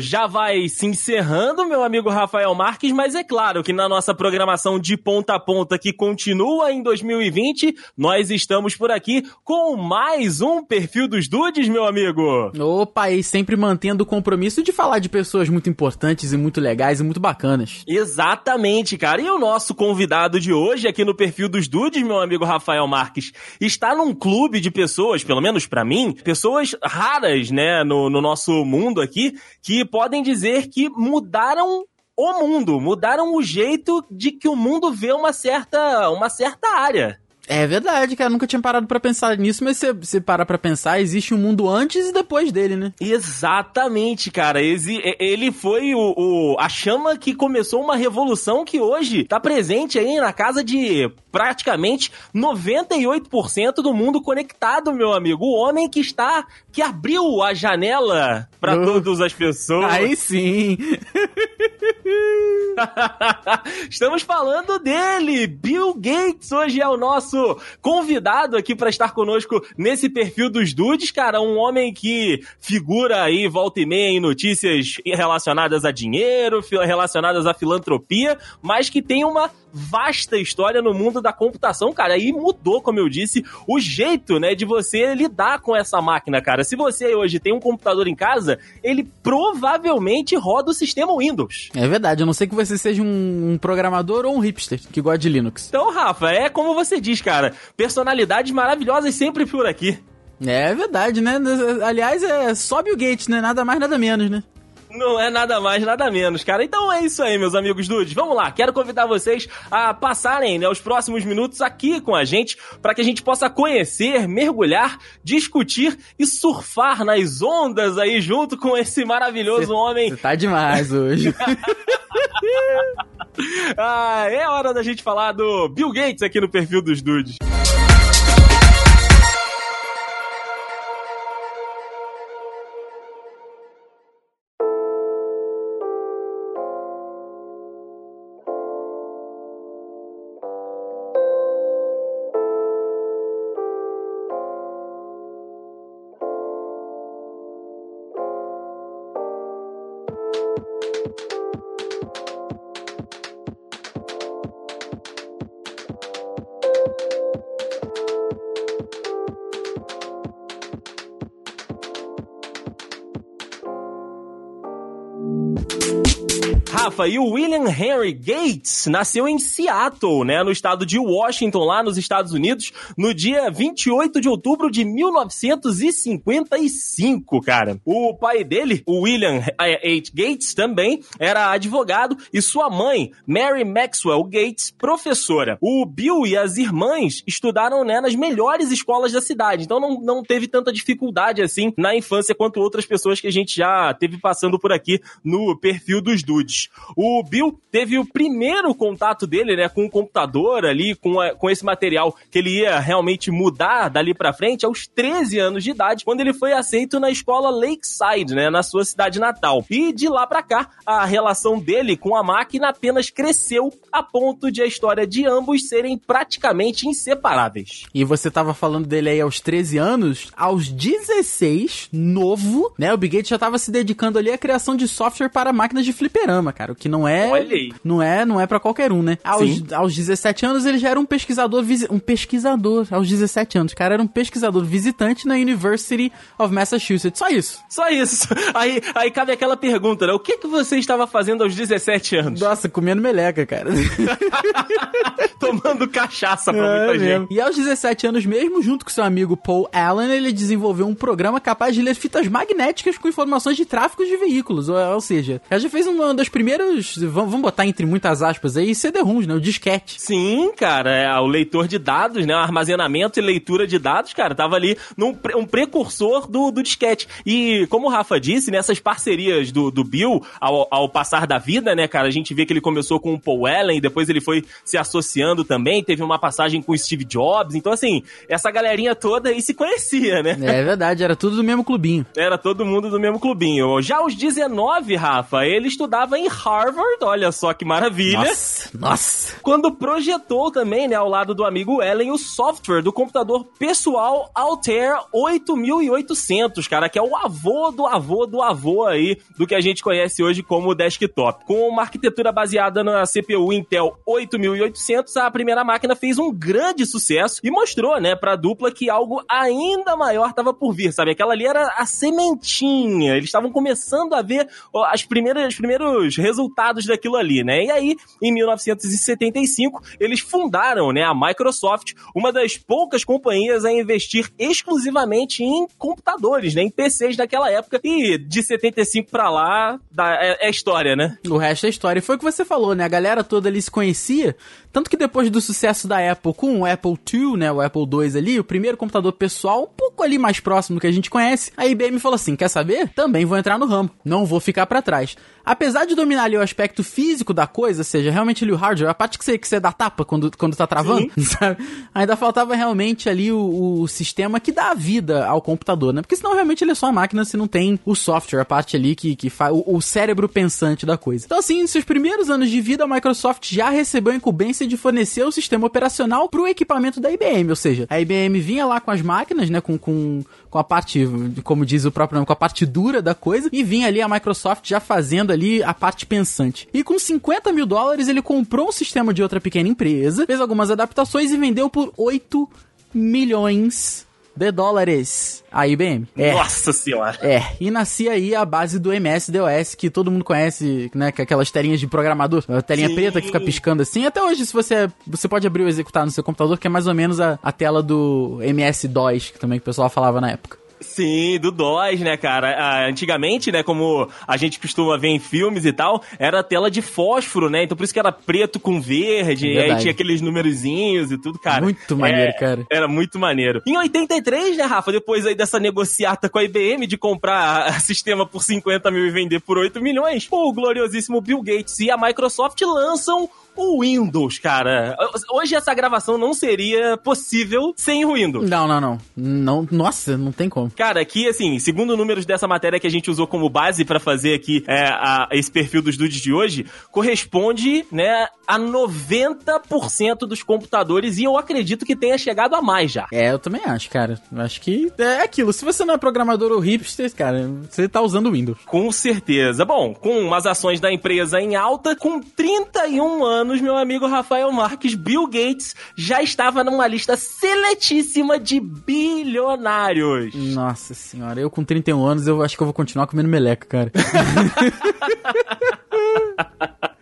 já vai se encerrando, meu amigo Rafael Marques, mas é claro que na nossa programação de ponta a ponta que continua em 2020, nós estamos por aqui com mais um perfil dos dudes, meu amigo. Opa, e sempre mantendo o compromisso de falar de pessoas muito importantes e muito legais e muito bacanas. Exatamente, cara. E o nosso convidado de hoje aqui no perfil dos dudes, meu amigo Rafael Marques, está num clube de pessoas, pelo menos para mim, pessoas raras, né, no, no nosso mundo aqui, que podem dizer que mudaram o mundo, mudaram o jeito de que o mundo vê uma certa, uma certa área. É verdade, cara. Nunca tinha parado para pensar nisso, mas se você parar pra pensar, existe um mundo antes e depois dele, né? Exatamente, cara. Ele foi o, o, a chama que começou uma revolução que hoje tá presente aí na casa de praticamente 98% do mundo conectado, meu amigo. O homem que está, que abriu a janela para uh, todas as pessoas. Aí sim. Estamos falando dele, Bill Gates. Hoje é o nosso convidado aqui para estar conosco nesse perfil dos dudes, cara. Um homem que figura aí volta e meia em notícias relacionadas a dinheiro, relacionadas à filantropia, mas que tem uma vasta história no mundo da computação, cara. E mudou, como eu disse, o jeito, né, de você lidar com essa máquina, cara. Se você hoje tem um computador em casa, ele provavelmente roda o sistema Windows. É verdade, a não ser que você seja um, programador ou um hipster que gosta de Linux. Então, Rafa, é como você diz, cara. Personalidades maravilhosas sempre por aqui. É verdade, né? Aliás, é só Bill Gates, né? Nada mais, nada menos, né? Não é nada mais, nada menos, cara. Então é isso aí, meus amigos dudes. Vamos lá, quero convidar vocês a passarem né, os próximos minutos aqui com a gente para que a gente possa conhecer, mergulhar, discutir e surfar nas ondas aí junto com esse maravilhoso cê, homem. Você tá demais hoje. ah, é hora da gente falar do Bill Gates aqui no perfil dos dudes. thank you. Rafa, e o William Henry Gates nasceu em Seattle, né, no estado de Washington, lá nos Estados Unidos, no dia 28 de outubro de 1955, cara. O pai dele, o William H. Gates, também era advogado e sua mãe, Mary Maxwell Gates, professora. O Bill e as irmãs estudaram, né, nas melhores escolas da cidade, então não, não teve tanta dificuldade assim na infância quanto outras pessoas que a gente já teve passando por aqui no perfil dos dudes. O Bill teve o primeiro contato dele, né, com o computador ali, com, a, com esse material que ele ia realmente mudar dali para frente aos 13 anos de idade, quando ele foi aceito na escola Lakeside, né, na sua cidade natal. E de lá para cá, a relação dele com a máquina apenas cresceu a ponto de a história de ambos serem praticamente inseparáveis. E você tava falando dele aí aos 13 anos, aos 16, novo, né, o Bill Gates já tava se dedicando ali à criação de software para máquinas de fliperama, cara que não é. Não é, não é para qualquer um, né? Aos, aos 17 anos ele já era um pesquisador, um pesquisador aos 17 anos. O cara era um pesquisador visitante na University of Massachusetts. Só isso. Só isso. Aí, aí cabe aquela pergunta, né? O que que você estava fazendo aos 17 anos? Nossa, comendo meleca, cara. Tomando cachaça pra é, muita mesmo. gente. E aos 17 anos mesmo, junto com seu amigo Paul Allen, ele desenvolveu um programa capaz de ler fitas magnéticas com informações de tráfego de veículos. Ou, ou seja, ele já fez uma das primeiras vamos botar entre muitas aspas aí, CD-ROMs, né? O disquete. Sim, cara, é, o leitor de dados, né? O armazenamento e leitura de dados, cara, tava ali num um precursor do, do disquete. E como o Rafa disse, nessas parcerias do, do Bill, ao, ao passar da vida, né, cara, a gente vê que ele começou com o Paul Allen, depois ele foi se associando também, teve uma passagem com o Steve Jobs, então assim, essa galerinha toda aí se conhecia, né? É verdade, era tudo do mesmo clubinho. Era todo mundo do mesmo clubinho. Já aos 19, Rafa, ele estudava em Harvard, olha só que maravilha. Nossa, nossa. Quando projetou também, né, ao lado do amigo Ellen, o software do computador pessoal Altair 8800, cara, que é o avô do avô do avô aí do que a gente conhece hoje como desktop. Com uma arquitetura baseada na CPU Intel 8800, a primeira máquina fez um grande sucesso e mostrou, né, pra dupla que algo ainda maior estava por vir, sabe? Aquela ali era a sementinha. Eles estavam começando a ver as primeiras, os primeiros resultados daquilo ali, né? E aí, em 1975, eles fundaram, né, a Microsoft, uma das poucas companhias a investir exclusivamente em computadores, né, em PCs daquela época. E de 75 para lá, é, é história, né? O resto é história. E foi o que você falou, né? A galera toda ali se conhecia, tanto que depois do sucesso da Apple com o Apple II, né, o Apple II ali, o primeiro computador pessoal, um pouco ali mais próximo do que a gente conhece, a IBM falou assim: quer saber? Também vou entrar no ramo, não vou ficar para trás. Apesar de dominar ali o aspecto físico da coisa, seja, realmente ali o hardware, a parte que você, que você dá tapa quando, quando tá travando, sabe? Ainda faltava realmente ali o, o, sistema que dá vida ao computador, né? Porque senão realmente ele é só uma máquina se não tem o software, a parte ali que, que faz o, o cérebro pensante da coisa. Então, assim, em seus primeiros anos de vida, a Microsoft já recebeu a incumbência de fornecer o sistema operacional pro equipamento da IBM, ou seja, a IBM vinha lá com as máquinas, né, com, com, com a parte, como diz o próprio nome, com a parte dura da coisa, e vinha ali a Microsoft já fazendo ali a parte pensante. E com 50 mil dólares ele comprou um sistema de outra pequena empresa, fez algumas adaptações e vendeu por 8 milhões de dólares a IBM. É. Nossa senhora. É, e nascia aí a base do MS-DOS, que todo mundo conhece, né, que é aquelas telinhas de programador, a telinha Sim. preta que fica piscando assim. Até hoje, se você você pode abrir o executar no seu computador, que é mais ou menos a, a tela do MS-DOS, que também o pessoal falava na época. Sim, do DOS, né, cara? Ah, antigamente, né, como a gente costuma ver em filmes e tal, era tela de fósforo, né? Então por isso que era preto com verde, e aí tinha aqueles numerozinhos e tudo, cara. Muito maneiro, é, cara. Era muito maneiro. Em 83, né, Rafa, depois aí dessa negociata com a IBM de comprar sistema por 50 mil e vender por 8 milhões, o gloriosíssimo Bill Gates e a Microsoft lançam o Windows, cara. Hoje essa gravação não seria possível sem o Windows. Não, não, não. não nossa, não tem como. Cara, aqui, assim, segundo números dessa matéria que a gente usou como base para fazer aqui é, a, esse perfil dos dudes de hoje, corresponde, né, a 90% dos computadores e eu acredito que tenha chegado a mais já. É, eu também acho, cara. Acho que é aquilo. Se você não é programador ou hipster, cara, você tá usando o Windows. Com certeza. Bom, com umas ações da empresa em alta, com 31 anos, meu amigo Rafael Marques, Bill Gates já estava numa lista seletíssima de bilionários. Nossa senhora, eu com 31 anos, eu acho que eu vou continuar comendo meleca, cara.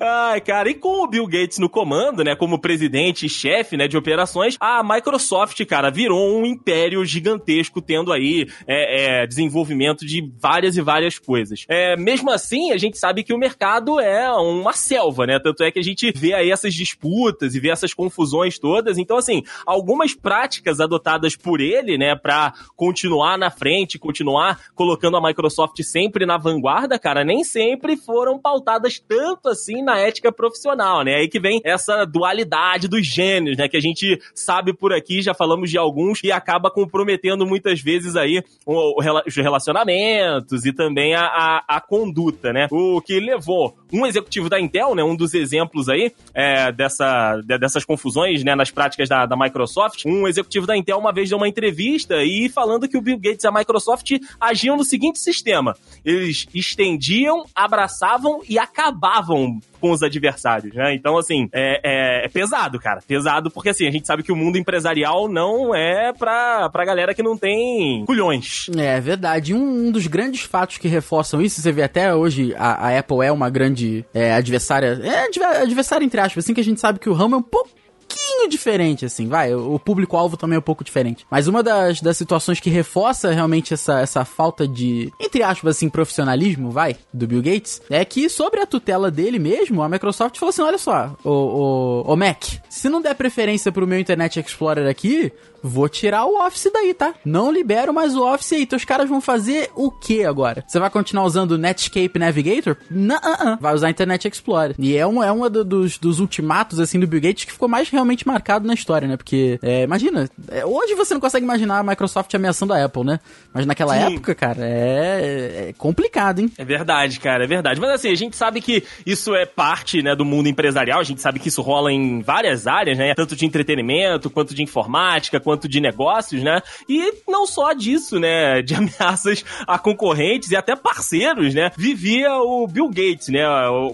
Ai, cara, e com o Bill Gates no comando, né, como presidente e chefe, né, de operações, a Microsoft, cara, virou um império gigantesco, tendo aí é, é, desenvolvimento de várias e várias coisas. É, mesmo assim, a gente sabe que o mercado é uma selva, né, tanto é que a gente vê aí essas disputas e vê essas confusões todas. Então, assim, algumas práticas adotadas por ele, né, para continuar na frente, continuar colocando a Microsoft sempre na vanguarda, cara, nem sempre foram pautadas tanto assim na ética profissional, né? Aí que vem essa dualidade dos gênios, né? Que a gente sabe por aqui, já falamos de alguns, e acaba comprometendo muitas vezes aí os relacionamentos e também a, a, a conduta, né? O que levou um executivo da Intel, né? Um dos exemplos aí é, dessa, dessas confusões, né? Nas práticas da, da Microsoft, um executivo da Intel uma vez deu uma entrevista e falando que o Bill Gates e a Microsoft agiam no seguinte sistema: eles estendiam, abraçavam e acabavam com os adversários, né? Então, assim, é, é, é, pesado, cara. Pesado porque, assim, a gente sabe que o mundo empresarial não é pra, pra galera que não tem culhões. É, é verdade. Um, um dos grandes fatos que reforçam isso, você vê até hoje, a, a Apple é uma grande é, adversária, é adversária entre aspas, assim, que a gente sabe que o ramo é um pouco pouquinho diferente, assim, vai. O público-alvo também é um pouco diferente. Mas uma das, das situações que reforça realmente essa, essa falta de, entre aspas, assim, profissionalismo, vai, do Bill Gates, é que sobre a tutela dele mesmo, a Microsoft falou assim: olha só, o, o, o Mac, se não der preferência pro meu Internet Explorer aqui, vou tirar o Office daí, tá? Não libero mais o Office aí. Então os caras vão fazer o que agora? Você vai continuar usando o Netscape Navigator? Não, uh -uh. vai usar Internet Explorer. E é um, é um dos, dos ultimatos, assim, do Bill Gates que ficou mais realmente realmente marcado na história, né? Porque, é, imagina, é, hoje você não consegue imaginar a Microsoft ameaçando a Apple, né? Mas naquela Sim. época, cara, é, é, complicado, hein? É verdade, cara, é verdade. Mas assim, a gente sabe que isso é parte, né, do mundo empresarial, a gente sabe que isso rola em várias áreas, né? Tanto de entretenimento, quanto de informática, quanto de negócios, né? E não só disso, né? De ameaças a concorrentes e até parceiros, né? Vivia o Bill Gates, né?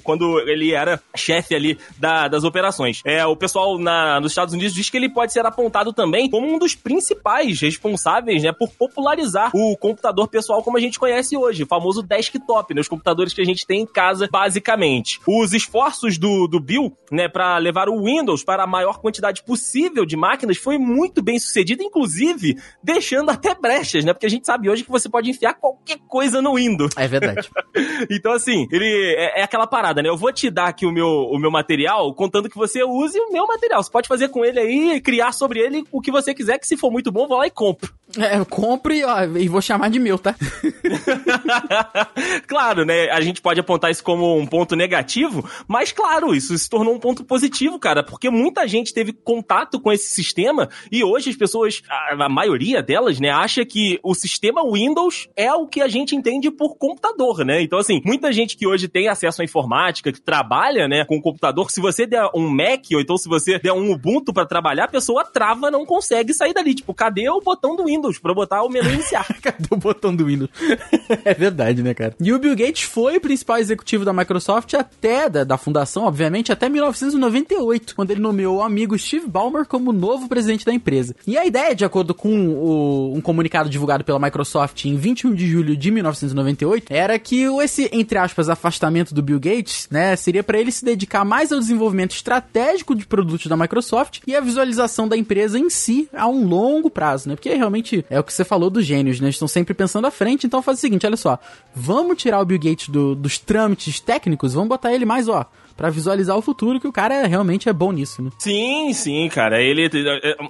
Quando ele era chefe ali da, das operações. É, o pessoal na, nos Estados Unidos diz que ele pode ser apontado também como um dos principais responsáveis, né? Por popularizar o computador pessoal como a gente conhece hoje, o famoso desktop, né? Os computadores que a gente tem em casa, basicamente. Os esforços do, do Bill, né, para levar o Windows para a maior quantidade possível de máquinas foi muito bem sucedido, inclusive deixando até brechas, né? Porque a gente sabe hoje que você pode enfiar qualquer coisa no Windows. É verdade. então, assim, ele é, é, aquela parada, né? Eu vou te dar aqui o meu, o meu material, contando que você use o meu material. Você pode fazer com ele aí, criar sobre ele o que você quiser, que se for muito bom, vou lá e compro. É, eu compro e, ó, e vou chamar de meu, tá? claro, né? A gente pode apontar isso como um ponto negativo, mas claro, isso se tornou um ponto positivo, cara, porque muita gente teve contato com esse sistema e hoje as pessoas, a, maioria delas, né, acha que o sistema Windows é o que a gente entende por computador, né? Então, assim, muita gente que hoje tem acesso à informática, que trabalha, né, com computador, se você der um Mac ou então se você der um Ubuntu para trabalhar, a pessoa trava, não consegue sair dali. Tipo, cadê o botão do Windows para botar o menu iniciar? cadê o botão do Windows? é verdade, né, cara? E o Bill Gates foi o principal executivo da Microsoft até, da, da fundação, obviamente, até 1998, quando ele nomeou o amigo Steve Ballmer como novo presidente da empresa. E a ideia, de acordo com o, um comunicado divulgado pela Microsoft em 21 de julho de 1998, era que esse, entre aspas, afastamento do Bill Gates, né, seria para ele se dedicar mais ao desenvolvimento estratégico de produtos da Microsoft e a visualização da empresa em si a um longo prazo, né? Porque realmente é o que você falou dos gênios, né? Eles estão sempre pensando à frente, então faz o seguinte, olha só, vamos tirar o Bill Gates do, dos trâmites técnicos, vamos botar ele mais, ó, para visualizar o futuro, que o cara é, realmente é bom nisso, né? Sim, sim, cara. Ele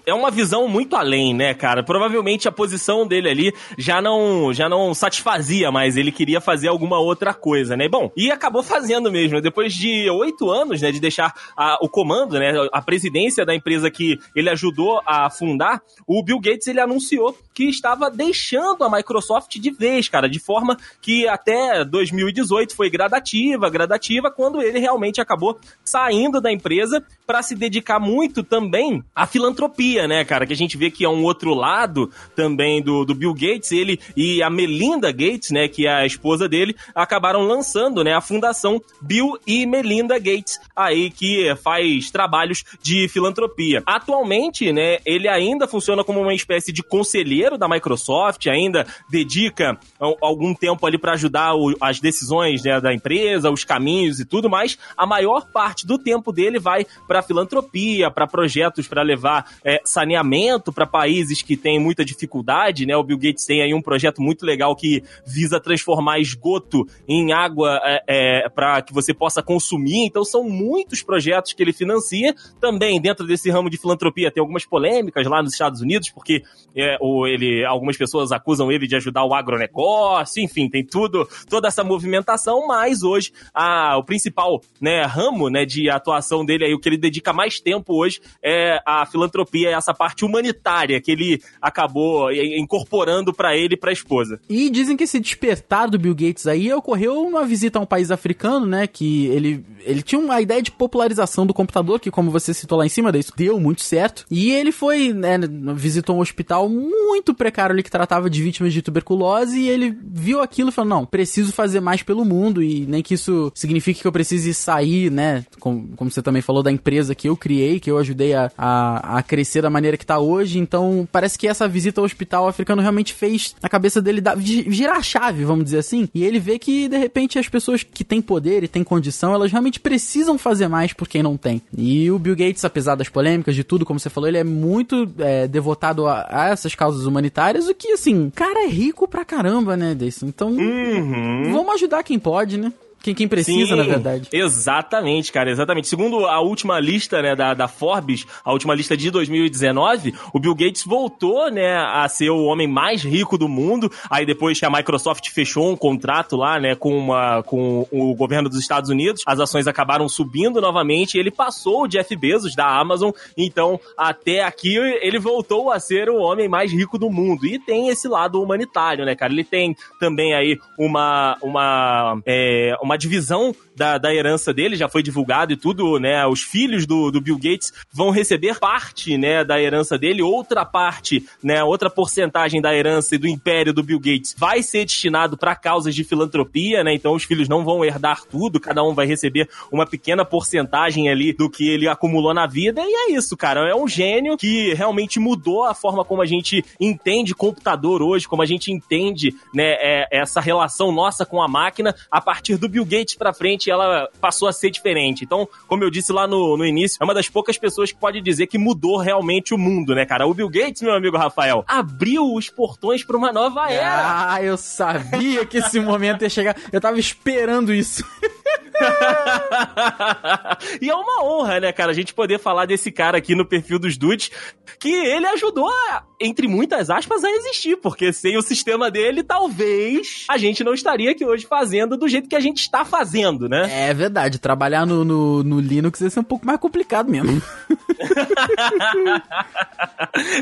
é uma visão muito além, né, cara? Provavelmente a posição dele ali já não, já não satisfazia mais. Ele queria fazer alguma outra coisa, né? Bom, e acabou fazendo mesmo. Depois de oito anos, né, de deixar a, o comando, né, a presidência da empresa que ele ajudou a fundar, o Bill Gates ele anunciou que estava deixando a Microsoft de vez, cara, de forma que até 2018 foi gradativa, gradativa, quando ele realmente acabou saindo da empresa para se dedicar muito também à filantropia, né, cara? Que a gente vê que é um outro lado também do, do Bill Gates, ele e a Melinda Gates, né, que é a esposa dele, acabaram lançando, né, a fundação Bill e Melinda Gates, aí que faz trabalhos de filantropia. Atualmente, né, ele ainda funciona como uma espécie de conselheiro da Microsoft, ainda dedica algum tempo ali para ajudar o, as decisões né, da empresa, os caminhos e tudo mais. A maior parte do tempo dele vai para filantropia, para projetos para levar é, saneamento para países que têm muita dificuldade, né? O Bill Gates tem aí um projeto muito legal que visa transformar esgoto em água é, é, para que você possa consumir. Então são muitos projetos que ele financia. Também dentro desse ramo de filantropia tem algumas polêmicas lá nos Estados Unidos, porque é, o, ele, algumas pessoas acusam ele de ajudar o agronegócio, enfim, tem tudo, toda essa movimentação, mas hoje a, o principal né, ramo né, de atuação dele aí, o que ele dedica mais tempo hoje é a filantropia, essa parte humanitária que ele acabou incorporando para ele e para a esposa. E dizem que esse despertar do Bill Gates aí ocorreu uma visita a um país africano, né, que ele, ele tinha uma ideia de popularização do computador, que como você citou lá em cima, isso deu muito certo. E ele foi, né, visitou um hospital muito precário ali que tratava de vítimas de tuberculose e ele viu aquilo e falou, não, preciso fazer mais pelo mundo e nem que isso signifique que eu precise sair, né? Como, como você também falou da empresa que eu criei, que eu ajudei a, a, a crescer da maneira que tá hoje. Então, parece que essa visita ao hospital africano realmente fez na cabeça dele dar, girar a chave, vamos dizer assim. E ele vê que, de repente, as pessoas que têm poder e têm condição, elas realmente precisam fazer mais por quem não tem. E o Bill Gates, apesar das polêmicas, de tudo, como você falou, ele é muito é, devotado a, a, essas causas humanitárias, o que, assim, cara é rico pra caramba, né, desse. Então, uhum. vamos ajudar quem pode, né? Quem, quem precisa, Sim, na verdade. Exatamente, cara, exatamente. Segundo a última lista, né, da, da Forbes, a última lista de 2019, o Bill Gates voltou, né, a ser o homem mais rico do mundo. Aí depois que a Microsoft fechou um contrato lá, né, com, uma, com o governo dos Estados Unidos, as ações acabaram subindo novamente e ele passou o Jeff Bezos da Amazon. Então, até aqui, ele voltou a ser o homem mais rico do mundo. E tem esse lado humanitário, né, cara? Ele tem também aí uma, uma, é, uma divisão da, da herança dele, já foi divulgado e tudo, né? Os filhos do, do Bill Gates vão receber parte, né, da herança dele, outra parte, né, outra porcentagem da herança e do império do Bill Gates vai ser destinado para causas de filantropia, né? Então os filhos não vão herdar tudo, cada um vai receber uma pequena porcentagem ali do que ele acumulou na vida. E é isso, cara. É um gênio que realmente mudou a forma como a gente entende computador hoje, como a gente entende, né, é, essa relação nossa com a máquina a partir do Bill Gates para frente ela passou a ser diferente. Então, como eu disse lá no, no início, é uma das poucas pessoas que pode dizer que mudou realmente o mundo, né, cara? O Bill Gates, meu amigo Rafael, abriu os portões para uma nova era. Ah, eu sabia que esse momento ia chegar. Eu tava esperando isso. e é uma honra, né, cara, a gente poder falar desse cara aqui no perfil dos dudes, que ele ajudou, a, entre muitas aspas, a existir, porque sem o sistema dele, talvez a gente não estaria aqui hoje fazendo do jeito que a gente está fazendo, né? É verdade, trabalhar no, no, no Linux ia ser um pouco mais complicado mesmo.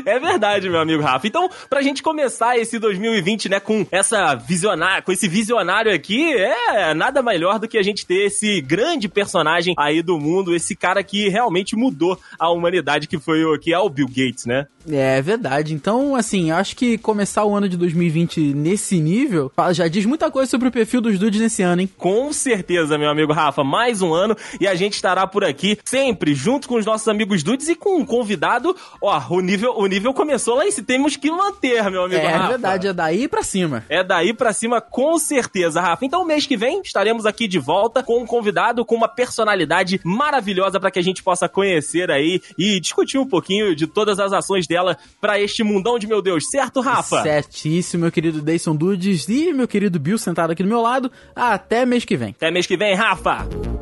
é verdade, meu amigo Rafa. Então, pra gente começar esse 2020, né, com essa visionária, com esse visionário aqui, é nada melhor do que a gente ter esse grande personagem aí do mundo, esse cara que realmente mudou a humanidade, que foi o que é o Bill Gates, né? É verdade. Então, assim, acho que começar o ano de 2020 nesse nível já diz muita coisa sobre o perfil dos dudes nesse ano, hein? Com certeza, meu amigo Rafa. Mais um ano e a gente estará por aqui sempre junto com os nossos amigos dudes e com um convidado. Ó, o nível, o nível começou lá e temos que manter, meu amigo é, Rafa. É verdade, é daí pra cima. É daí pra cima, com certeza, Rafa. Então, mês que vem estaremos aqui de volta com um convidado com uma personalidade maravilhosa para que a gente possa conhecer aí e discutir um pouquinho de todas as ações dela para este mundão de meu Deus, certo, Rafa? Certíssimo, meu querido Dayson Dudes e meu querido Bill sentado aqui do meu lado. Até mês que vem. Até mês que vem, Rafa!